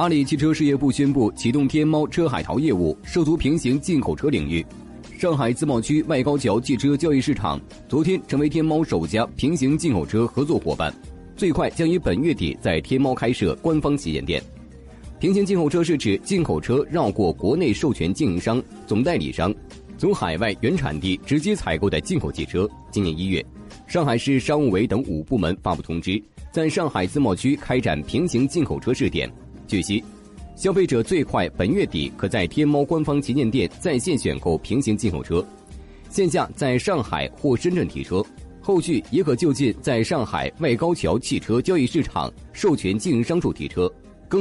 阿里汽车事业部宣布启动天猫车海淘业务，涉足平行进口车领域。上海自贸区外高桥汽车交易市场昨天成为天猫首家平行进口车合作伙伴，最快将于本月底在天猫开设官方旗舰店。平行进口车是指进口车绕过国内授权经营商、总代理商，从海外原产地直接采购的进口汽车。今年一月，上海市商务委等五部门发布通知，在上海自贸区开展平行进口车试点。据悉，消费者最快本月底可在天猫官方旗舰店在线选购平行进口车，线下在上海或深圳提车，后续也可就近在上海外高桥汽车交易市场授权经营商处提车。